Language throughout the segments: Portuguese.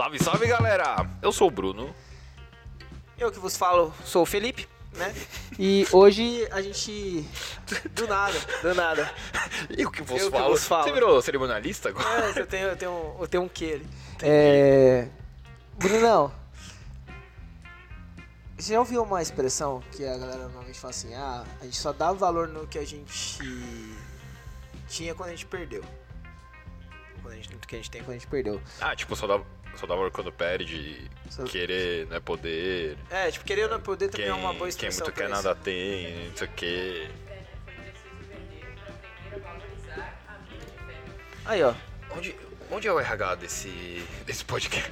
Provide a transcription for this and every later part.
Salve, salve galera! Eu sou o Bruno. Eu que vos falo, sou o Felipe, né? E hoje a gente. Do nada, do nada. Eu que vos Eu que falo. vos falo. Você virou cerimonialista agora? É, eu tenho, eu tenho, eu tenho um que ele. É. Brunão. Você já ouviu uma expressão que a galera normalmente fala assim: ah, a gente só dá valor no que a gente tinha quando a gente perdeu. Quando a gente, que a gente tem quando a gente perdeu. Ah, tipo, só dá, só dá valor quando perde, Só- querer não é poder. É, tipo, querer ou não poder também Quem, é uma boa quem expressão. muito pra quer isso. nada tem, não sei o que. Aí, ó. Onde, onde é o RH desse, desse podcast?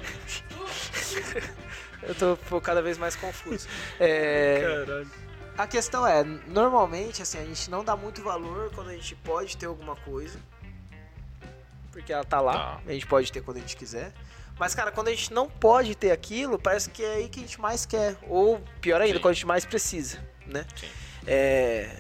Eu tô pô, cada vez mais confuso. É. Caralho. A questão é, normalmente, assim, a gente não dá muito valor quando a gente pode ter alguma coisa. Porque ela tá lá, Tá. a gente pode ter quando a gente quiser. Mas, cara, quando a gente não pode ter aquilo, parece que é aí que a gente mais quer. Ou, pior ainda, Sim. quando a gente mais precisa, né? Sim. É...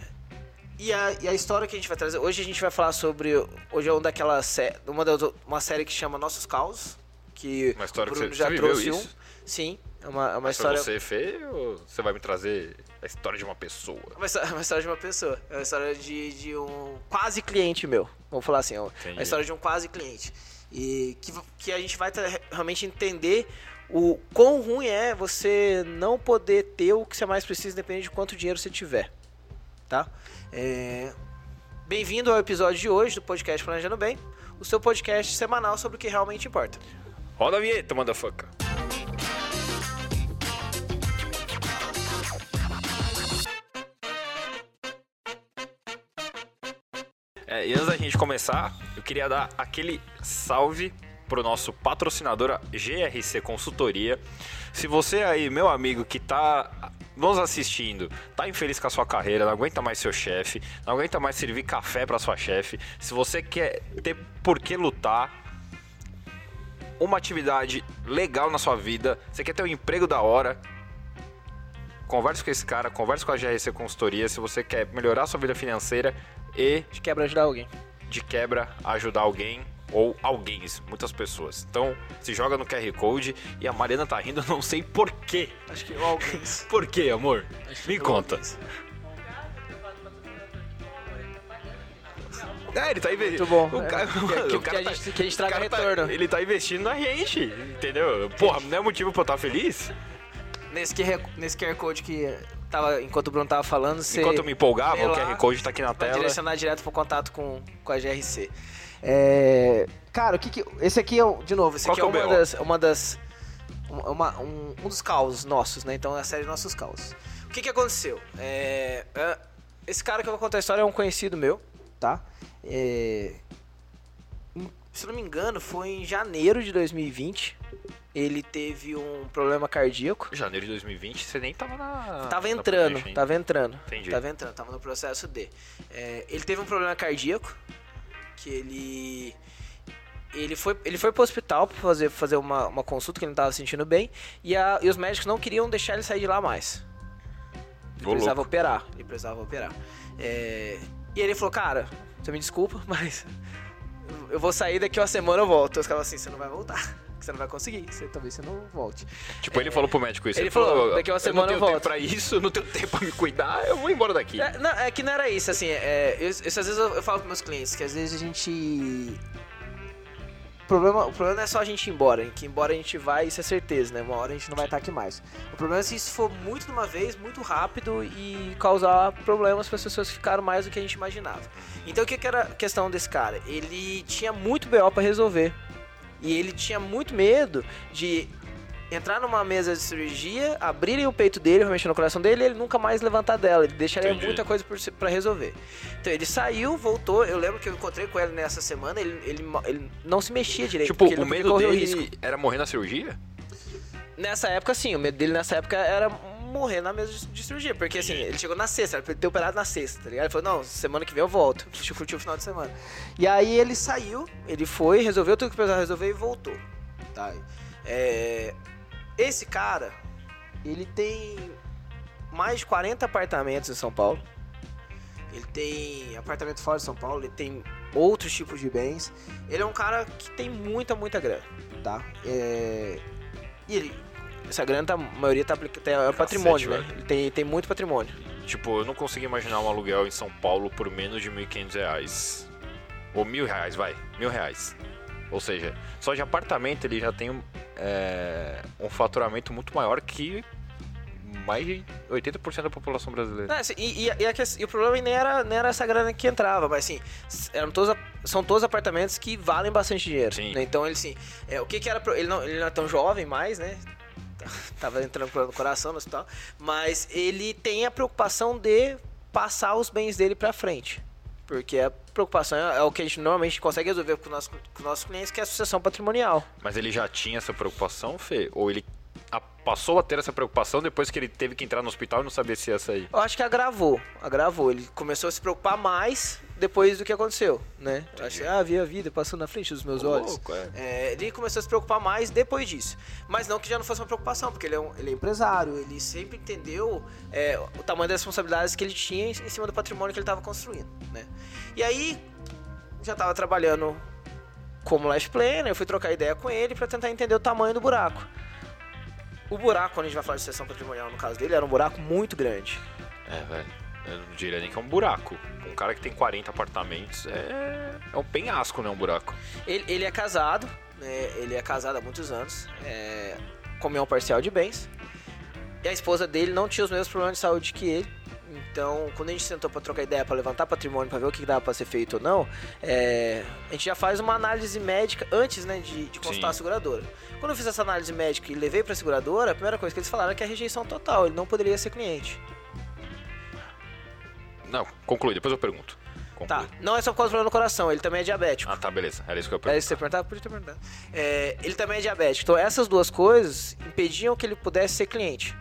E a, e a história que a gente vai trazer... Hoje a gente vai falar sobre... Hoje é uma daquelas... sé- Uma, das, uma série que chama Nossos Causos. Que Uma história o que Bruno você, já você viveu trouxe isso? um. Sim, é uma, é uma Mas história... Foi você, Fê, ou você vai me trazer a história de uma pessoa? Uma história, uma história de uma pessoa. É uma história de, de um quase cliente meu. Vamos falar assim. Entendi. Uma história de um quase cliente. E que, que a gente vai realmente entender o quão ruim é você não poder ter o que você mais precisa, independente de quanto dinheiro você tiver. Tá? É, Bem-vindo ao episódio de hoje do podcast Planejando Bem, o seu podcast semanal sobre o que realmente importa. Roda a vinheta, motherfucker. É, e antes da gente começar, eu queria dar aquele salve pro nosso patrocinador GRC Consultoria. Se você aí, meu amigo, que tá nos assistindo, tá infeliz com a sua carreira, não aguenta mais seu chefe, não aguenta mais servir café pra sua chefe, se você quer ter por que lutar, uma atividade legal na sua vida, você quer ter um emprego da hora, converse com esse cara, converse com a GRC Consultoria se você quer melhorar sua vida financeira e, gente quebra ajudar alguém. de quebra, ajudar alguém ou alguém, muitas pessoas. Então, se joga no QR Code e a Mariana tá rindo, não sei porquê. Acho que alguém. Por quê, amor? Me conta. É, ele tá investindo. Muito bom. O É, cara, mano, que- o cara que a tá- gente- que a gente traga tá- retorno. ele tá investindo na gente, entendeu? Porra, não é motivo pra eu estar feliz? Nesse, QR nesse QR Code que tava, enquanto o Bruno tava falando, você Enquanto eu me empolgava, lê o lá, QR Code tá aqui na tela. direcionar direto pro contato com, com a GRC. É, cara, o que que... Esse aqui é, de novo, esse Qual aqui é é uma das... Uma das uma- um, um dos causos nossos, né? Então é a série Nossos Causos. O que que aconteceu? É, é, esse cara que eu vou contar a história é um conhecido meu, tá? É, se não me engano, foi em janeiro de 2020. Ele teve um problema cardíaco. Janeiro de 2020, você nem tava na. Tava na entrando, ainda. tava entrando. Entendi. Tava entrando, tava no processo de. É, ele teve um problema cardíaco, que ele. Ele foi, ele foi pro hospital pra fazer, fazer uma, uma consulta que ele não tava se sentindo bem. E, a, e os médicos não queriam deixar ele sair de lá mais. Ele Ô, precisava louco. operar. Ele precisava operar. É, e ele falou, cara, você me desculpa, mas eu vou sair daqui uma semana eu volto. Os caras assim, você não vai voltar. Você não vai conseguir. Você, talvez você não volte. Tipo, ele falou pro médico isso. Ele falou, daqui uma eu semana não eu tenho tempo volto." pra isso, eu não tenho tempo pra me cuidar, eu vou embora daqui. É, não, é que não era isso, assim, é, eu, isso, às vezes eu, eu falo pros meus clientes que às vezes a gente. O problema, o problema não é só a gente ir embora, que embora a gente vai, isso é certeza, né? Uma hora a gente não vai estar aqui mais. O problema é se isso for muito de uma vez, muito rápido e causar problemas para as pessoas que ficaram mais do que a gente imaginava. Então o que, que era a questão desse cara? Ele tinha muito BO para resolver. E ele tinha muito medo de entrar numa mesa de cirurgia, abrirem o peito dele, mexer no coração dele e ele nunca mais levantar dela. Ele deixaria Entendi. muita coisa pra resolver. Então ele saiu, voltou. Eu lembro que eu encontrei com ele nessa semana. Ele, ele, ele não se mexia direito. Tipo, o medo dele risco. era morrer na cirurgia? Nessa época, sim. O medo dele nessa época era morrer na mesa de, cirurgia. Porque assim, ele chegou na sexta, era pra ele ter operado na sexta, tá ligado? Ele falou, não, semana que vem eu volto. Deixa eu curtir o final de semana. E aí ele saiu, ele foi, resolveu tudo que precisava resolver e voltou. Tá? É, esse cara, ele tem mais de 40 apartamentos em São Paulo. Ele tem apartamento fora de São Paulo, ele tem outros tipos de bens. Ele é um cara que tem muita, muita grana. tá? É, e ele, essa grana, tá, a maioria tá aplicada, é patrimônio, né? Ele tem, tem muito patrimônio. Tipo, eu não consigo imaginar um aluguel em São Paulo por menos de 1.500 reais. Ou mil reais, vai. Mil reais. Ou seja, só de apartamento ele já tem um, é, um faturamento muito maior que mais de 80% da população brasileira. Não, assim, e, e- a e o problema nem era, nem era essa grana que entrava, mas assim, s- eram todos, são todos apartamentos que valem bastante dinheiro. Sim. né? Então ele assim, é, o que que era. pro- Ele não, ele não é tão jovem mais, né? Tava entrando no coração no hospital. Mas ele tem a preocupação de passar os bens dele pra frente. Porque a preocupação é, é o que a gente normalmente consegue resolver com, nosso, com os nossos clientes, que é a sucessão patrimonial. Mas ele já tinha essa preocupação, Fê? Ou ele a- passou a ter essa preocupação depois que ele teve que entrar no hospital e não sabia se ia sair? Eu acho que agravou, agravou. Ele começou a se preocupar mais depois do que aconteceu, né? Que, ah, vi a vida passando na frente dos meus olhos. louco, é. É, ele começou a se preocupar mais depois disso. Mas não que já não fosse uma preocupação, porque ele é, um, ele é empresário, ele sempre entendeu é, o tamanho das responsabilidades que ele tinha em cima do patrimônio que ele estava construindo, né? E aí, já estava trabalhando como life planner, eu fui trocar ideia com ele para tentar entender o tamanho do buraco. O buraco, quando a gente vai falar de sucessão patrimonial, no caso dele, era um buraco muito grande. É, velho. Eu não diria nem que é um buraco. Um cara que tem 40 apartamentos é, é um penhasco, né? Um buraco. Ele, ele é casado, né? Ele é casado há muitos anos, é, comunhão parcial de bens. E a esposa dele não tinha os mesmos problemas de saúde que ele. Então, quando a gente sentou para trocar ideia, para levantar patrimônio, para ver o que dava para ser feito ou não, é, a gente já faz uma análise médica antes né, de, de consultar Sim. a seguradora. Quando eu fiz essa análise médica e levei para a seguradora, a primeira coisa que eles falaram é que é rejeição total, ele não poderia ser cliente. Não, conclui, depois eu pergunto. Conclui. Tá, não é só por causa do problema no coração, ele também é diabético. Ah, tá, beleza. Era isso que eu ia É isso que você perguntava? Podia ter perguntado. É, ele também é diabético. Então, essas duas coisas impediam que ele pudesse ser cliente.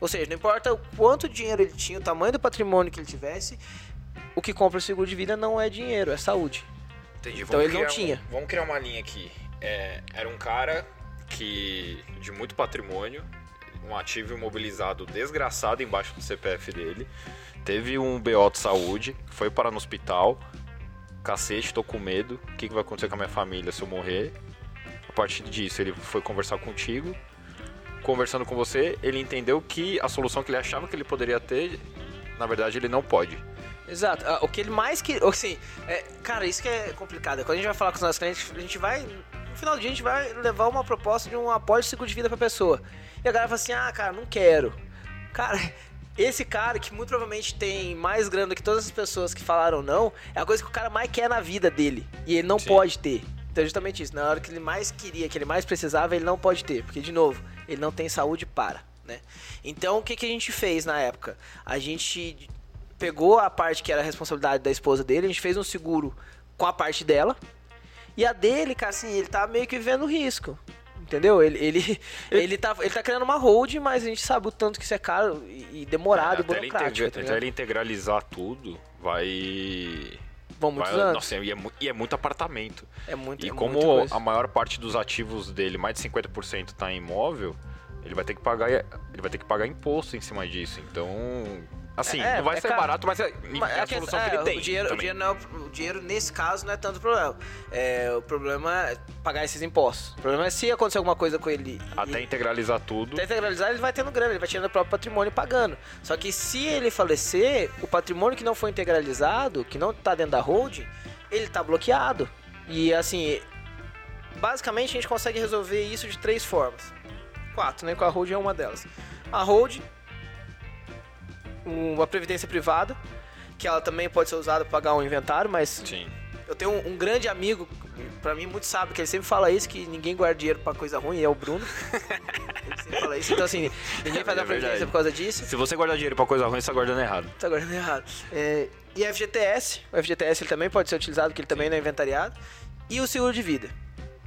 Ou seja, não importa o quanto dinheiro ele tinha, o tamanho do patrimônio que ele tivesse, o que compra o seguro de vida não é dinheiro, é saúde. Entendi. Então ele não tinha. um- vamos criar uma linha aqui. É, era um cara que de muito patrimônio, um ativo imobilizado desgraçado embaixo do CPF dele. Teve um BO de saúde, foi parar no hospital. Cacete, tô com medo. O que, que vai acontecer com a minha família se eu morrer? A partir disso, ele foi conversar contigo. Conversando com você, ele entendeu que a solução que ele achava que ele poderia ter, na verdade, ele não pode. Exato. Ah, O que ele mais que. Assim, é, cara, isso que é complicado. Quando a gente vai falar com os nossos clientes, a gente vai. No final do dia, a gente vai levar uma proposta de um apólice de seguro de vida pra pessoa. E a galera fala assim: ah, cara, não quero. Cara, esse cara que muito provavelmente tem mais grana do que todas as pessoas que falaram não, é a coisa que o cara mais quer na vida dele. E ele não Sim. pode ter. Então, é justamente isso. Na hora que ele mais queria, que ele mais precisava, ele não pode ter. Porque, de novo, ele não tem saúde para. Né? Então, o que, que a gente fez na época? A gente pegou a parte que era a responsabilidade da esposa dele, a gente fez um seguro com a parte dela. E a dele, cara, assim, ele tá meio que vivendo risco. Entendeu? Ele, ele, ele, tá, ele tá criando uma hold, mas a gente sabe o tanto que isso é caro e, demorado e até, ele burocrático. integra- tá ele integralizar tudo, vai. Vão muitos vai anos. nossa, e é, e é muito apartamento. é muito E é como a maior parte dos ativos dele, mais de 50% tá em imóvel, ele vai ter que pagar, ele vai ter que pagar imposto em cima disso. Então, assim, É, não vai é ser caro. barato, mas é, Mas é a que- solução é, que ele tem. O dinheiro, o, dinheiro não é o- dinheiro, nesse caso, não é tanto problema. É, o problema é pagar esses impostos. O problema é se acontecer alguma coisa com ele. e- Até integralizar tudo. Até integralizar, ele vai tendo grana, ele vai tirando o próprio patrimônio e pagando. Só que se ele falecer, o patrimônio que não foi integralizado, que não tá dentro da holding, ele tá bloqueado. E assim, basicamente a gente consegue resolver isso de três formas. Quatro, né? Com a holding é uma delas. A holding, uma previdência privada, que ela também pode ser usada para pagar um inventário, mas Sim. eu tenho um, um grande amigo, pra mim muito sábio, que ele sempre fala isso, que ninguém guarda dinheiro pra coisa ruim, e é o Bruno. ele sempre fala isso, então assim, ninguém faz É a previdência por causa disso, Se você guardar dinheiro pra coisa ruim, você tá guardando errado. tá guardando errado. É, e FGTS, o FGTS ele também pode ser utilizado, porque ele também não é inventariado. E o seguro de vida.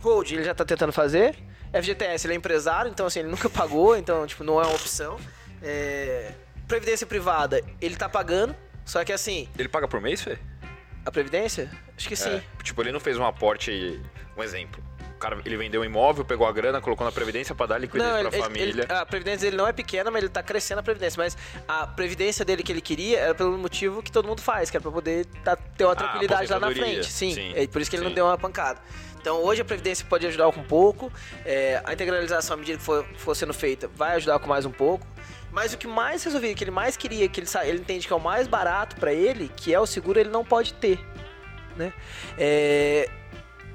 Hold, ele já tá tentando fazer. FGTS, ele é empresário, então assim, ele nunca pagou, então tipo, não é uma opção. É, Previdência privada, ele tá pagando, só que assim, Ele paga por mês, Fê? a Previdência? Acho que sim. É, tipo, ele não fez um aporte, um exemplo. O cara ele vendeu um imóvel, pegou a grana, colocou na previdência para dar liquidez Não, para ele- a família. ele- a previdência dele não é pequena, mas ele tá crescendo a previdência. Mas a previdência dele que ele queria era pelo motivo que todo mundo faz, que era pra poder tá- ter uma Ah, tranquilidade lá na frente. Sim, Sim, é por isso que ele sim. não deu uma pancada. Então hoje a previdência pode ajudar com um pouco, é, a integralização à medida que for, for sendo feita vai ajudar com mais um pouco. Mas o que mais resolvido, que ele mais queria, que ele, ele entende que é o mais barato pra ele, que é o seguro, ele não pode ter. Né? É,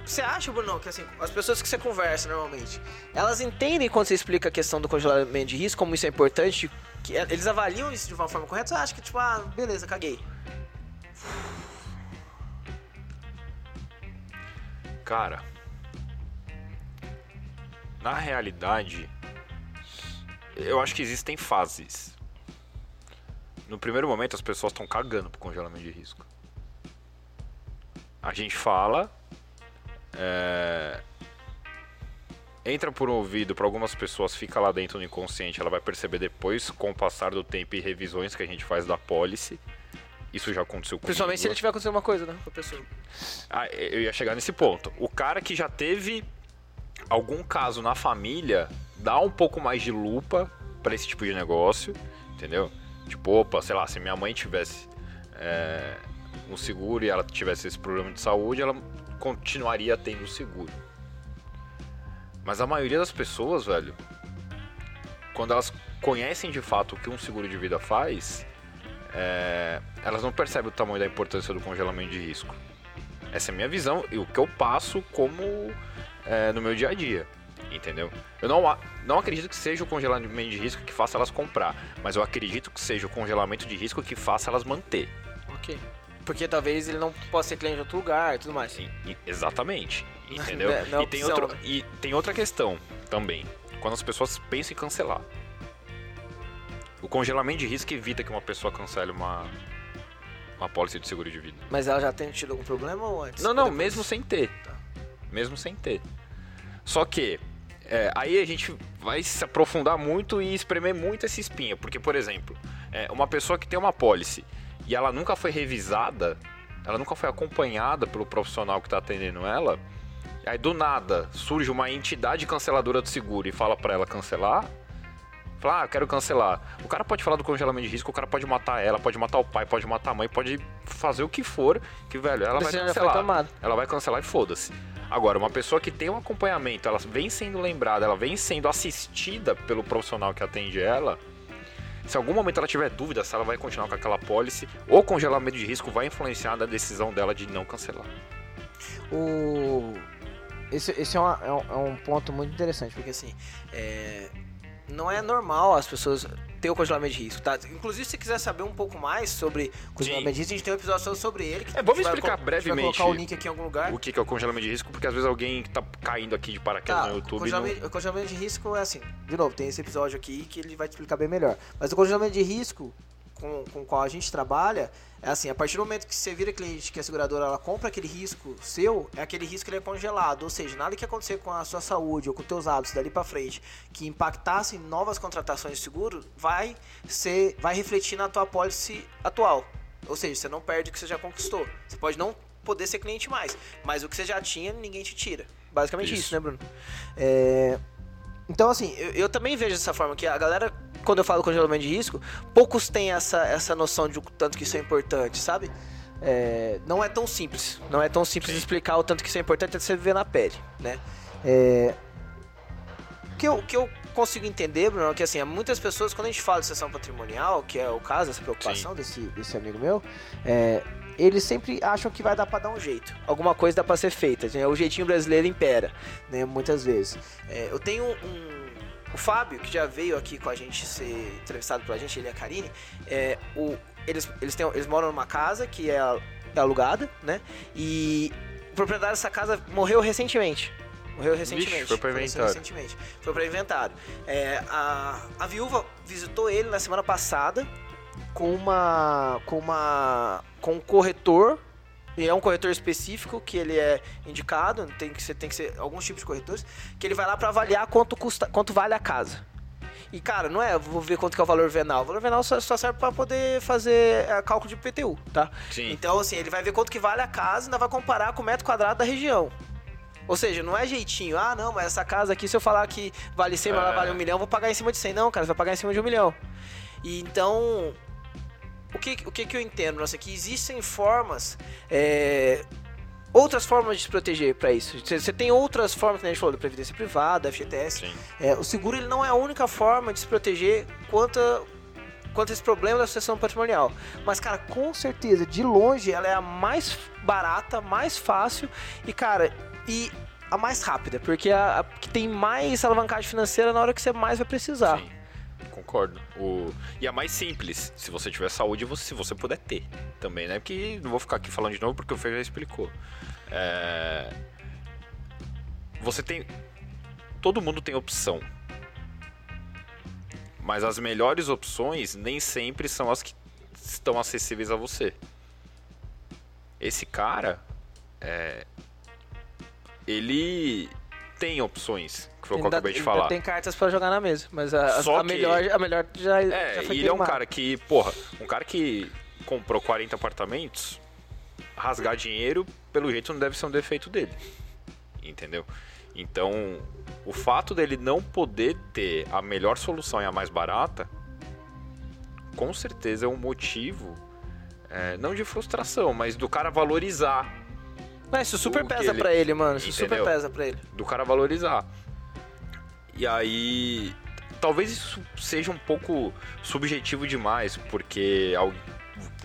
você acha, Bruno, que assim, as pessoas que você conversa normalmente, elas entendem quando você explica a questão do congelamento de risco, como isso é importante, que é- eles avaliam isso de uma forma correta, ou você acha que, tipo, ah, beleza, caguei. Cara, na realidade, eu acho que existem fases. No primeiro momento, as pessoas estão cagando pro congelamento de risco. A gente fala, é, entra por um ouvido para algumas pessoas, fica lá dentro no inconsciente, ela vai perceber depois, com o passar do tempo e revisões que a gente faz da policy. Isso já aconteceu comigo. Principalmente se ele tiver acontecendo uma coisa, né, com a pessoa. Ah, eu ia chegar nesse ponto. O cara que já teve algum caso na família dá um pouco mais de lupa pra esse tipo de negócio, entendeu? Tipo, opa, sei lá, se minha mãe tivesse é, um seguro e ela tivesse esse problema de saúde, ela continuaria tendo seguro. Mas a maioria das pessoas, velho, quando elas conhecem de fato o que um seguro de vida faz, é, elas não percebem o tamanho da importância do congelamento de risco. Essa é a minha visão e o que eu passo como é, no meu dia a dia. Entendeu? Eu não, não acredito que seja o congelamento de risco que faça elas comprar, mas eu acredito que seja o congelamento de risco que faça elas manter. Ok. Porque talvez ele não possa ser cliente de outro lugar e tudo mais. Sim, exatamente. Entendeu? É- é e, tem outro, né? e tem outra questão também. Quando as pessoas pensam em cancelar. O congelamento de risco evita que uma pessoa cancele uma, uma pólice de seguro de vida. Mas ela já tem tido algum problema ou antes? Não, não, depois? mesmo sem ter. Tá. Mesmo sem ter. Só que, é, aí a gente vai se aprofundar muito e espremer muito essa espinha. Porque, por exemplo, é, uma pessoa que tem uma pólice e ela nunca foi revisada, ela nunca foi acompanhada pelo profissional que está atendendo ela, aí do nada surge uma entidade canceladora do seguro e fala para ela cancelar. Fala, ah, eu quero cancelar. O cara pode falar do congelamento de risco, o cara pode matar ela, pode matar o pai, pode matar a mãe, pode fazer o que for, que, velho, ela vai cancelar. Ela vai cancelar e foda-se. Agora, uma pessoa que tem um acompanhamento, ela vem sendo lembrada, ela vem sendo assistida pelo profissional que atende ela. Se algum momento ela tiver dúvida se ela vai continuar com aquela pólice, o congelamento de risco vai influenciar na decisão dela de não cancelar. O... Esse, esse é, uma- é um, é um ponto muito interessante, porque assim, é, não é normal as pessoas ter o congelamento de risco, tá? Inclusive, se quiser saber um pouco mais sobre congelamento de risco, a gente tem um episódio só sobre ele. Que É, vamos explicar brevemente vai colocar o link aqui em algum lugar. O que é o congelamento de risco? Porque às vezes alguém que tá caindo aqui de paraquedas Tá, no YouTube. não- congelamento, o congelamento de risco é assim, de novo, tem esse episódio aqui que ele vai te explicar bem melhor. Mas o congelamento de risco com, com o qual a gente trabalha é assim, a partir do momento que você vira cliente, que a seguradora ela compra aquele risco seu, é aquele risco que ele é congelado, ou seja, nada que acontecer com a sua saúde ou com teus hábitos dali pra frente que impactasse em novas contratações de seguro, vai ser vai refletir na tua pólice atual. Ou seja, você não perde o que você já conquistou. Você pode não poder ser cliente mais, mas o que você já tinha, ninguém te tira. Basicamente isso, Isso. né, Bruno? É, Então, assim, eu, eu também vejo dessa forma, que a galera, quando eu falo congelamento de risco, poucos têm essa, essa noção de o tanto que isso é importante, sabe? É, não é tão simples. Não é tão simples explicar o tanto que isso é importante até você viver na pele, né? É, o que eu, o que eu consigo entender, Bruno, é que assim, muitas pessoas, quando a gente fala de sessão patrimonial, que é o caso, essa preocupação desse, desse amigo meu, é, eles sempre acham que vai dar pra dar um jeito. Alguma coisa dá pra ser feita. né? O jeitinho brasileiro impera, né? Muitas vezes. É, eu tenho um. O Fábio, que já veio aqui com a gente ser entrevistado pela gente, ele e a Karine, é, o, eles, eles, têm, eles moram numa casa que é, é alugada, né? E o proprietário dessa casa morreu recentemente. Morreu recentemente. foi pra faleceu inventário. recentemente. Foi para inventário. É, a, a viúva visitou ele na semana passada com uma com uma com um corretor e é um corretor específico que ele é indicado tem que ser tem que ser alguns tipos de corretores que ele vai lá para avaliar quanto custa quanto vale a casa e cara não é vou ver quanto que é o valor venal o valor venal só, só serve para poder fazer é, cálculo de PTU tá Sim. então assim ele vai ver quanto que vale a casa e ainda vai comparar com o metro quadrado da região Ou seja, não é jeitinho, ah, não, mas essa casa aqui, se eu falar que vale 100, mas ela É. vale um milhão, vou pagar em cima de 100. Não, cara, você vai pagar em cima de um milhão. E então, o que, o que, que eu entendo, nossa, que existem formas, é, outras formas de se proteger para isso. Você, tem outras formas, que a gente falou, da previdência privada, FGTS. Sim. É, o seguro ele não é a única forma de se proteger quanto a, quanto a esse problema da sucessão patrimonial. Mas, cara, com certeza, de longe, ela é a mais barata, mais fácil e, cara, e a mais rápida, porque é a, a que tem mais alavancagem financeira na hora que você mais vai precisar. Sim, concordo. O... E a mais simples, se você tiver saúde, você, se você puder ter também, né? Porque não vou ficar aqui falando de novo porque o Fê já explicou. É... Você tem. Todo mundo tem opção. Mas as melhores opções nem sempre são as que estão acessíveis a você. Esse cara, é... ele tem opções, que foi o que eu acabei de falar. Tem cartas pra jogar na mesa, mas a, Só a que- melhor, a melhor já, É, já foi e ele é um cara que, porra, um cara que comprou 40 apartamentos, rasgar dinheiro, pelo jeito não deve ser um defeito dele. Entendeu? Então, o fato dele não poder ter a melhor solução e a mais barata, com certeza é um motivo, é, não de frustração, mas do cara valorizar. Mas isso super pesa ele- pra ele, mano. Isso super Entendeu? pesa pra ele. do cara valorizar. E aí, talvez isso seja um pouco subjetivo demais, porque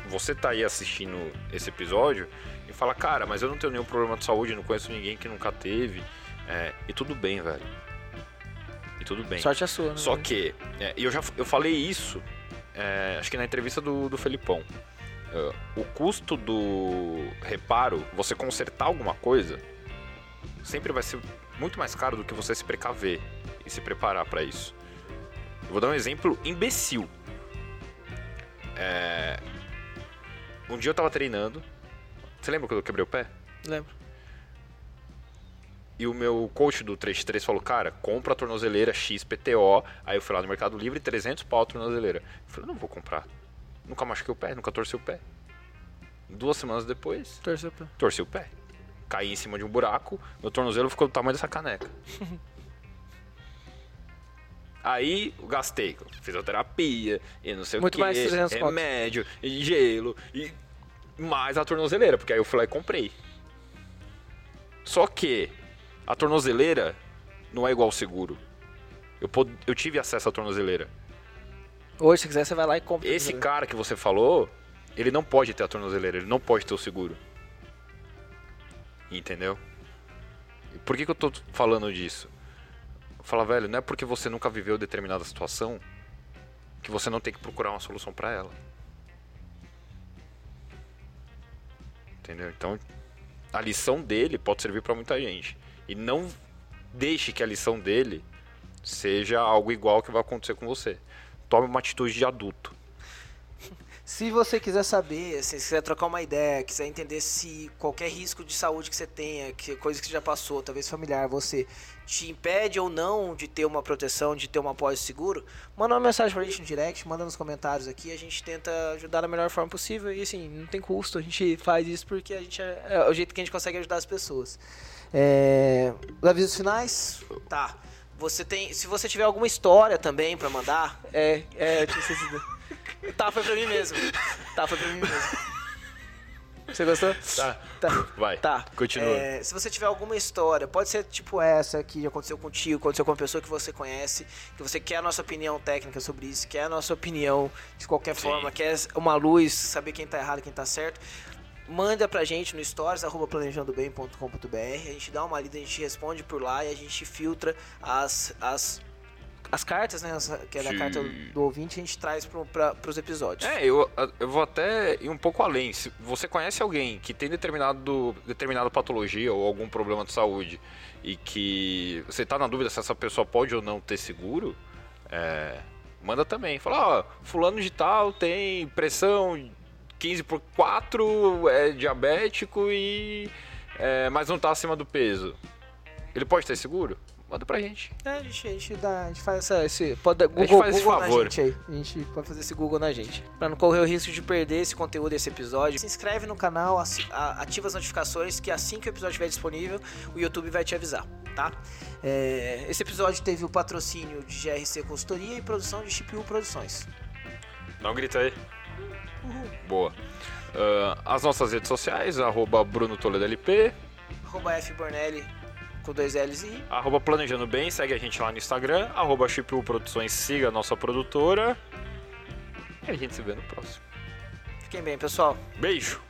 você tá aí assistindo esse episódio e fala, cara, mas eu não tenho nenhum problema de saúde, não conheço ninguém que nunca teve. É, e tudo bem, velho. E tudo bem. Sorte é sua, né? Só que, é, e eu já eu falei isso, é, acho que na entrevista do, do Felipão. O custo do reparo, você consertar alguma coisa, sempre vai ser muito mais caro do que você se precaver e se preparar pra isso. Eu vou dar um exemplo imbecil. É, um dia eu tava treinando. Você lembra quando eu quebrei o pé? Lembro. E o meu coach do 3x3 falou, cara, compra a tornozeleira XPTO. Aí eu fui lá no Mercado Livre, 300 pau a tornozeleira. Eu falei, não vou comprar. Nunca machuquei o pé, nunca torci o pé. Duas semanas depois, Torceu pra... torci o pé. Caí em cima de um buraco, meu tornozelo ficou do tamanho dessa caneca. Aí gastei fisioterapia e não sei Muito o que, mais de 300 conto. remédio, e gelo e mais a tornozeleira, porque aí eu fui lá e comprei. Só que a tornozeleira não é igual ao seguro. Eu, pod- eu tive acesso à tornozeleira. Hoje, se quiser, você vai lá e compra. Esse cara que você falou, ele não pode ter a tornozeleira, ele não pode ter o seguro. Entendeu? Por que, que eu tô falando disso? Fala, velho, não é porque você nunca viveu determinada situação que você não tem que procurar uma solução pra ela. Entendeu? Então, a lição dele pode servir pra muita gente. E não deixe que a lição dele seja algo igual que vai acontecer com você. Tome uma atitude de adulto. Se você quiser saber, se quiser trocar uma ideia, quiser entender se qualquer risco de saúde que você tenha, que coisa que você já passou, talvez familiar, você te impede ou não de ter uma proteção, de ter uma pós seguro, manda uma mensagem pra gente no direct, manda nos comentários aqui, a gente tenta ajudar da melhor forma possível e assim, não tem custo, a gente faz isso porque a gente é, é o jeito que a gente consegue ajudar as pessoas. É, os avisos finais? Tá. Você tem, se você tiver alguma história também pra mandar, é, é. Tá, foi pra mim mesmo. Tá, foi pra mim mesmo. Você gostou? Tá. Tá. Vai. Tá. Continua. É, se você tiver alguma história, pode ser tipo essa que aconteceu contigo, aconteceu com uma pessoa que você conhece, que você quer a nossa opinião técnica sobre isso, quer a nossa opinião de qualquer Sim. forma, quer uma luz, saber quem tá errado quem tá certo. Manda pra gente no stories, arroba planejandobem.com.br. A gente dá uma lida, a gente responde por lá e a gente filtra as, as, as cartas, né? que é da Sim. carta do ouvinte, a gente traz pro, pra, pros episódios. É, eu, eu vou até ir um pouco além. Se você conhece alguém que tem determinado, determinada patologia ou algum problema de saúde e que você está na dúvida se essa pessoa pode ou não ter seguro, é, manda também. Fala, ó, fulano de tal tem pressão 15 por 4, é diabético e... é, mas não está acima do peso. Ele pode ter seguro? Manda pra gente. É, a gente, a gente, dá, a gente faz essa, esse. Pode, Google, faz esse Google na favor. gente aí. A gente pode fazer esse Google na gente. Pra não correr o risco de perder esse conteúdo desse episódio. Se inscreve no canal, a- ativa as notificações, que assim que o episódio estiver disponível, o YouTube vai te avisar, tá? É, esse episódio teve o patrocínio de GRC Consultoria e produção de Chip U Produções. Dá um grito aí. Boa. Ah, as nossas redes sociais, arroba Bruno Toledo LP, Arroba F Bornelli com dois L's e arroba Planejando Bem, segue a gente lá no Instagram, arroba Chip U Produções, siga a nossa produtora. E a gente se vê no próximo. fiquem bem, pessoal. Beijo!